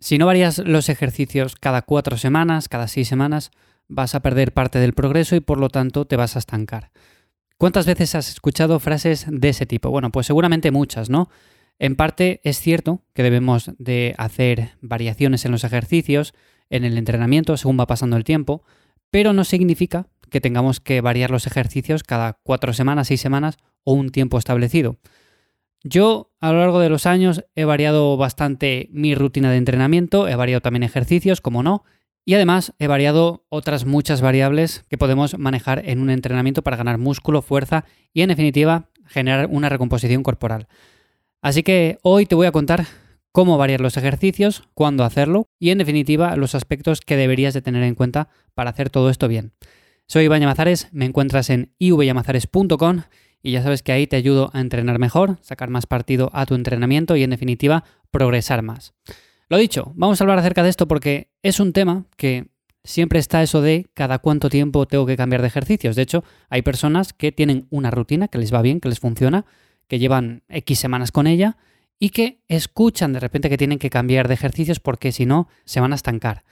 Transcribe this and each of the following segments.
Si no varías los ejercicios cada cuatro semanas, cada seis semanas, vas a perder parte del progreso y por lo tanto te vas a estancar. ¿Cuántas veces has escuchado frases de ese tipo? Bueno, pues seguramente muchas, ¿no? En parte es cierto que debemos de hacer variaciones en los ejercicios, en el entrenamiento según va pasando el tiempo, pero no significa que tengamos que variar los ejercicios cada cuatro semanas, seis semanas o un tiempo establecido. Yo a lo largo de los años he variado bastante mi rutina de entrenamiento, he variado también ejercicios, como no, y además he variado otras muchas variables que podemos manejar en un entrenamiento para ganar músculo, fuerza y en definitiva generar una recomposición corporal. Así que hoy te voy a contar cómo variar los ejercicios, cuándo hacerlo y en definitiva los aspectos que deberías de tener en cuenta para hacer todo esto bien. Soy Iván Llamazares, me encuentras en ivyamazares.com y ya sabes que ahí te ayudo a entrenar mejor, sacar más partido a tu entrenamiento y en definitiva progresar más. Lo dicho, vamos a hablar acerca de esto porque es un tema que siempre está eso de cada cuánto tiempo tengo que cambiar de ejercicios. De hecho, hay personas que tienen una rutina que les va bien, que les funciona, que llevan X semanas con ella y que escuchan de repente que tienen que cambiar de ejercicios porque si no se van a estancar.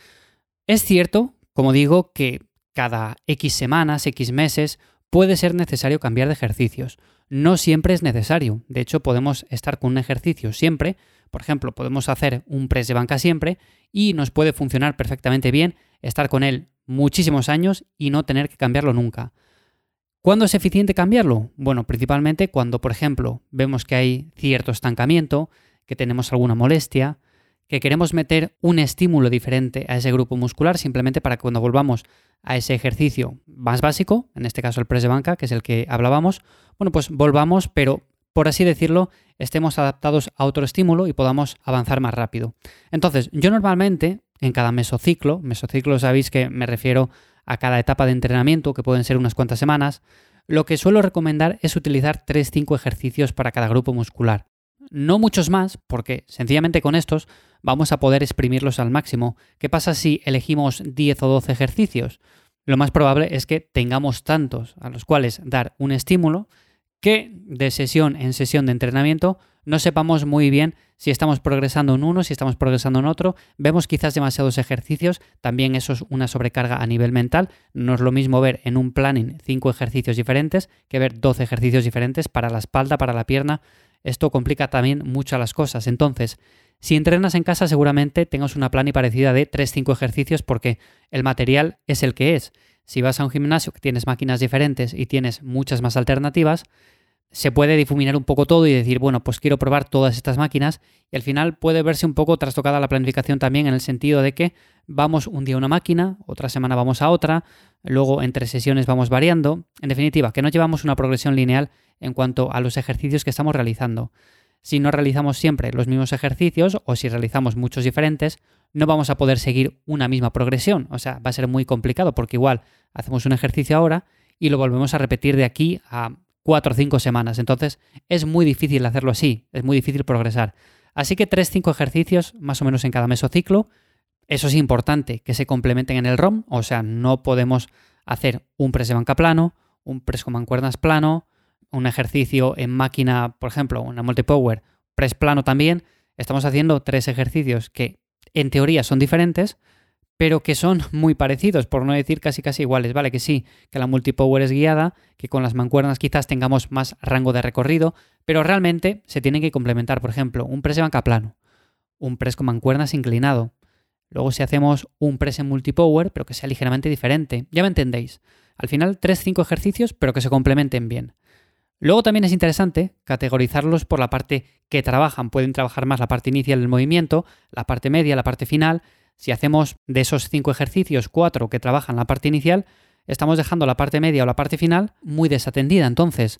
Es cierto, como digo, que cada X semanas, X meses, puede ser necesario cambiar de ejercicios. No siempre es necesario. De hecho, podemos estar con un ejercicio siempre, por ejemplo, podemos hacer un press de banca siempre y nos puede funcionar perfectamente bien estar con él muchísimos años y no tener que cambiarlo nunca. ¿Cuándo es eficiente cambiarlo? Bueno, principalmente cuando, por ejemplo, vemos que hay cierto estancamiento, que tenemos alguna molestia, que queremos meter un estímulo diferente a ese grupo muscular simplemente para que cuando volvamos a ese ejercicio más básico, en este caso el press de banca, que es el que hablábamos, bueno, pues volvamos, pero por así decirlo, estemos adaptados a otro estímulo y podamos avanzar más rápido. Entonces, yo normalmente en cada mesociclo, mesociclo sabéis que me refiero a cada etapa de entrenamiento, que pueden ser unas cuantas semanas, lo que suelo recomendar es utilizar 3-5 ejercicios para cada grupo muscular. No muchos más, porque sencillamente con estos vamos a poder exprimirlos al máximo. ¿Qué pasa si elegimos 10 o 12 ejercicios? Lo más probable es que tengamos tantos a los cuales dar un estímulo que de sesión en sesión de entrenamiento no sepamos muy bien si estamos progresando en uno, si estamos progresando en otro, vemos quizás demasiados ejercicios, también eso es una sobrecarga a nivel mental, no es lo mismo ver en un planning cinco ejercicios diferentes que ver 12 ejercicios diferentes para la espalda, para la pierna, esto complica también mucho las cosas, entonces si entrenas en casa seguramente tengas una plan y parecida de 3-5 ejercicios porque el material es el que es. Si vas a un gimnasio que tienes máquinas diferentes y tienes muchas más alternativas, se puede difuminar un poco todo y decir, bueno, pues quiero probar todas estas máquinas y al final puede verse un poco trastocada la planificación también en el sentido de que vamos un día a una máquina, otra semana vamos a otra, luego entre sesiones vamos variando, en definitiva, que no llevamos una progresión lineal en cuanto a los ejercicios que estamos realizando. Si no realizamos siempre los mismos ejercicios o si realizamos muchos diferentes, no vamos a poder seguir una misma progresión. O sea, va a ser muy complicado porque igual hacemos un ejercicio ahora y lo volvemos a repetir de aquí a cuatro o cinco semanas. Entonces es muy difícil hacerlo así, es muy difícil progresar. Así que tres, cinco ejercicios más o menos en cada mesociclo. Eso es importante, que se complementen en el ROM, o sea, no podemos hacer un press de banca plano, un press con mancuernas plano, un ejercicio en máquina, por ejemplo, una multipower, press plano también. Estamos haciendo tres ejercicios que en teoría son diferentes, pero que son muy parecidos, por no decir casi casi iguales. Vale, que sí, que la multipower es guiada, que con las mancuernas quizás tengamos más rango de recorrido, pero realmente se tienen que complementar. Por ejemplo, un press de banca plano, un press con mancuernas inclinado. Luego si hacemos un press en multipower, pero que sea ligeramente diferente. Ya me entendéis. Al final, 3-5 ejercicios, pero que se complementen bien. Luego también es interesante categorizarlos por la parte que trabajan. Pueden trabajar más la parte inicial del movimiento, la parte media, la parte final. Si hacemos de esos cinco ejercicios, cuatro que trabajan la parte inicial, estamos dejando la parte media o la parte final muy desatendida. Entonces,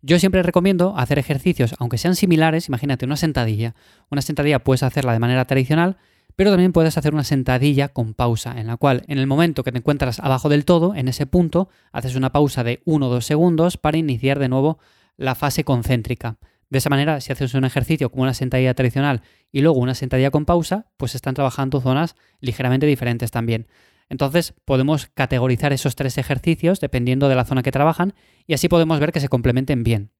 yo siempre recomiendo hacer ejercicios, aunque sean similares, imagínate una sentadilla. Una sentadilla puedes hacerla de manera tradicional, pero también puedes hacer una sentadilla con pausa, en la cual en el momento que te encuentras abajo del todo, en ese punto, haces una pausa de 1 o 2 segundos para iniciar de nuevo la fase concéntrica. De esa manera, si haces un ejercicio como una sentadilla tradicional y luego una sentadilla con pausa, pues están trabajando zonas ligeramente diferentes también. Entonces podemos categorizar esos tres ejercicios dependiendo de la zona que trabajan y así podemos ver que se complementen bien.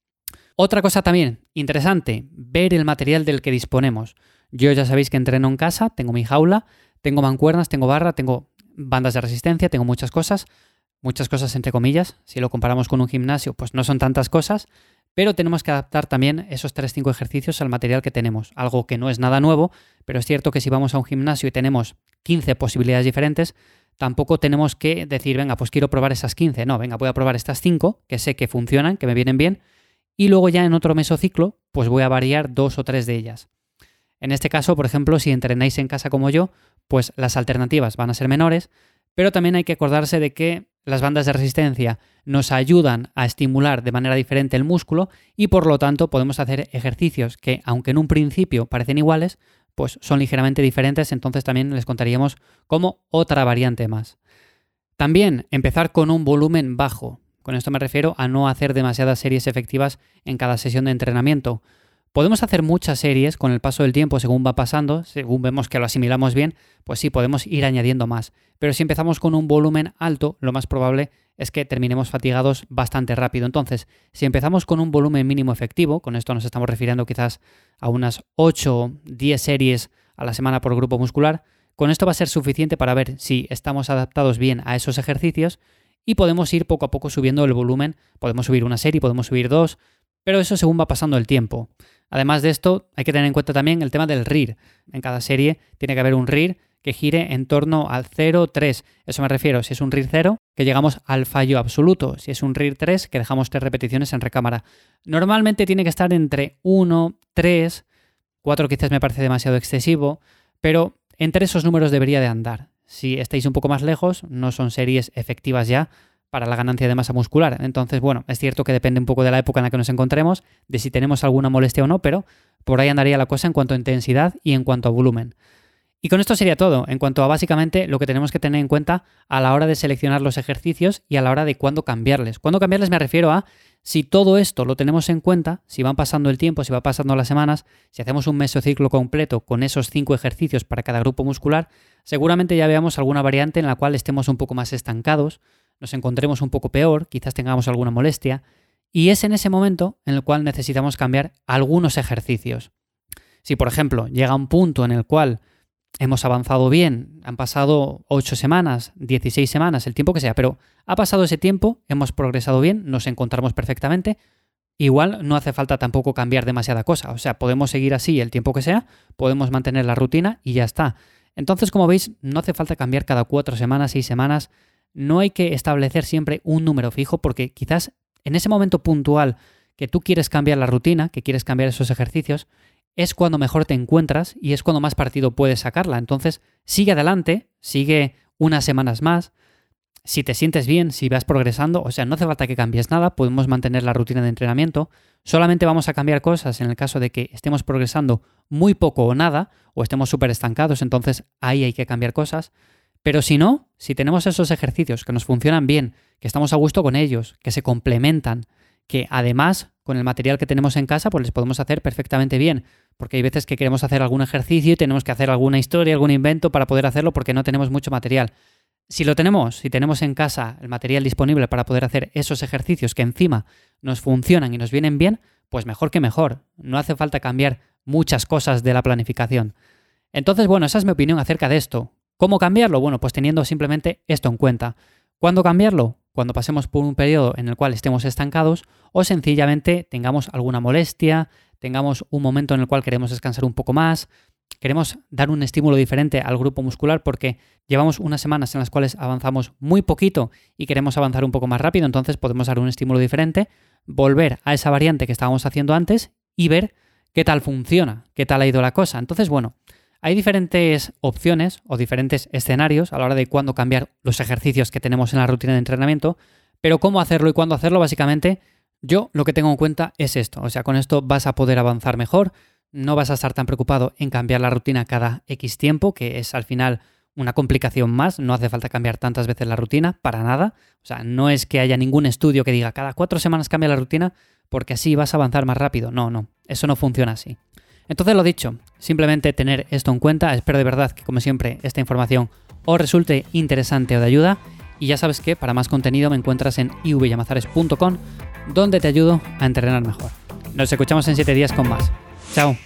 Otra cosa también interesante, ver el material del que disponemos. Yo ya sabéis que entreno en casa, tengo mi jaula, tengo mancuernas, tengo barra, tengo bandas de resistencia, tengo muchas cosas, muchas cosas entre comillas. Si lo comparamos con un gimnasio, pues no son tantas cosas, pero tenemos que adaptar también esos 3-5 ejercicios al material que tenemos. Algo que no es nada nuevo, pero es cierto que si vamos a un gimnasio y tenemos 15 posibilidades diferentes, tampoco tenemos que decir, venga, pues quiero probar esas 15. No, venga, voy a probar estas 5 que sé que funcionan, que me vienen bien, y luego ya en otro mesociclo, pues voy a variar dos o tres de ellas. En este caso, por ejemplo, si entrenáis en casa como yo, pues las alternativas van a ser menores, pero también hay que acordarse de que las bandas de resistencia nos ayudan a estimular de manera diferente el músculo y por lo tanto podemos hacer ejercicios que, aunque en un principio parecen iguales, pues son ligeramente diferentes, entonces también les contaríamos como otra variante más. También empezar con un volumen bajo. Con esto me refiero a no hacer demasiadas series efectivas en cada sesión de entrenamiento. Podemos hacer muchas series con el paso del tiempo según va pasando, según vemos que lo asimilamos bien, pues sí, podemos ir añadiendo más. Pero si empezamos con un volumen alto, lo más probable es que terminemos fatigados bastante rápido. Entonces, si empezamos con un volumen mínimo efectivo, con esto nos estamos refiriendo quizás a unas 8 o 10 series a la semana por grupo muscular, con esto va a ser suficiente para ver si estamos adaptados bien a esos ejercicios y podemos ir poco a poco subiendo el volumen. Podemos subir una serie, podemos subir dos, pero eso según va pasando el tiempo. Además de esto, hay que tener en cuenta también el tema del RIR. En cada serie tiene que haber un RIR que gire en torno al 0,3. Eso me refiero, si es un RIR 0, que llegamos al fallo absoluto. Si es un RIR 3, que dejamos tres repeticiones en recámara. Normalmente tiene que estar entre 1, 3, 4 quizás me parece demasiado excesivo, pero entre esos números debería de andar. Si estáis un poco más lejos, no son series efectivas ya para la ganancia de masa muscular. Entonces, bueno, es cierto que depende un poco de la época en la que nos encontremos, de si tenemos alguna molestia o no, pero por ahí andaría la cosa en cuanto a intensidad y en cuanto a volumen. Y con esto sería todo, en cuanto a básicamente lo que tenemos que tener en cuenta a la hora de seleccionar los ejercicios y a la hora de cuándo cambiarles. Cuándo cambiarles me refiero a si todo esto lo tenemos en cuenta, si van pasando el tiempo, si va pasando las semanas, si hacemos un mesociclo completo con esos cinco ejercicios para cada grupo muscular, seguramente ya veamos alguna variante en la cual estemos un poco más estancados, nos encontremos un poco peor, quizás tengamos alguna molestia, y es en ese momento en el cual necesitamos cambiar algunos ejercicios. Si, por ejemplo, llega un punto en el cual hemos avanzado bien, han pasado 8 semanas, 16 semanas, el tiempo que sea, pero ha pasado ese tiempo, hemos progresado bien, nos encontramos perfectamente, igual no hace falta tampoco cambiar demasiada cosa, o sea, podemos seguir así el tiempo que sea, podemos mantener la rutina y ya está. Entonces, como veis, no hace falta cambiar cada 4 semanas, 6 semanas, no hay que establecer siempre un número fijo porque quizás en ese momento puntual que tú quieres cambiar la rutina, que quieres cambiar esos ejercicios, es cuando mejor te encuentras y es cuando más partido puedes sacarla. Entonces, sigue adelante, sigue unas semanas más. Si te sientes bien, si vas progresando, o sea, no hace falta que cambies nada, podemos mantener la rutina de entrenamiento. Solamente vamos a cambiar cosas en el caso de que estemos progresando muy poco o nada, o estemos súper estancados, entonces ahí hay que cambiar cosas. Pero si no, si tenemos esos ejercicios que nos funcionan bien, que estamos a gusto con ellos, que se complementan, que además con el material que tenemos en casa, pues les podemos hacer perfectamente bien. Porque hay veces que queremos hacer algún ejercicio y tenemos que hacer alguna historia, algún invento para poder hacerlo porque no tenemos mucho material. Si lo tenemos, si tenemos en casa el material disponible para poder hacer esos ejercicios que encima nos funcionan y nos vienen bien, pues mejor que mejor. No hace falta cambiar muchas cosas de la planificación. Entonces, bueno, esa es mi opinión acerca de esto. ¿Cómo cambiarlo? Bueno, pues teniendo simplemente esto en cuenta. ¿Cuándo cambiarlo? cuando pasemos por un periodo en el cual estemos estancados o sencillamente tengamos alguna molestia, tengamos un momento en el cual queremos descansar un poco más, queremos dar un estímulo diferente al grupo muscular porque llevamos unas semanas en las cuales avanzamos muy poquito y queremos avanzar un poco más rápido, entonces podemos dar un estímulo diferente, volver a esa variante que estábamos haciendo antes y ver qué tal funciona, qué tal ha ido la cosa. Entonces, bueno, hay diferentes opciones o diferentes escenarios a la hora de cuándo cambiar los ejercicios que tenemos en la rutina de entrenamiento, pero cómo hacerlo y cuándo hacerlo, básicamente, yo lo que tengo en cuenta es esto. O sea, con esto vas a poder avanzar mejor, no vas a estar tan preocupado en cambiar la rutina cada X tiempo, que es al final una complicación más, no hace falta cambiar tantas veces la rutina, para nada. O sea, no es que haya ningún estudio que diga cada cuatro semanas cambia la rutina porque así vas a avanzar más rápido. No, no, eso no funciona así. Entonces lo dicho, simplemente tener esto en cuenta. Espero de verdad que como siempre esta información os resulte interesante o de ayuda. Y ya sabes que para más contenido me encuentras en ivyamazares.com donde te ayudo a entrenar mejor. Nos escuchamos en 7 días con más. Chao.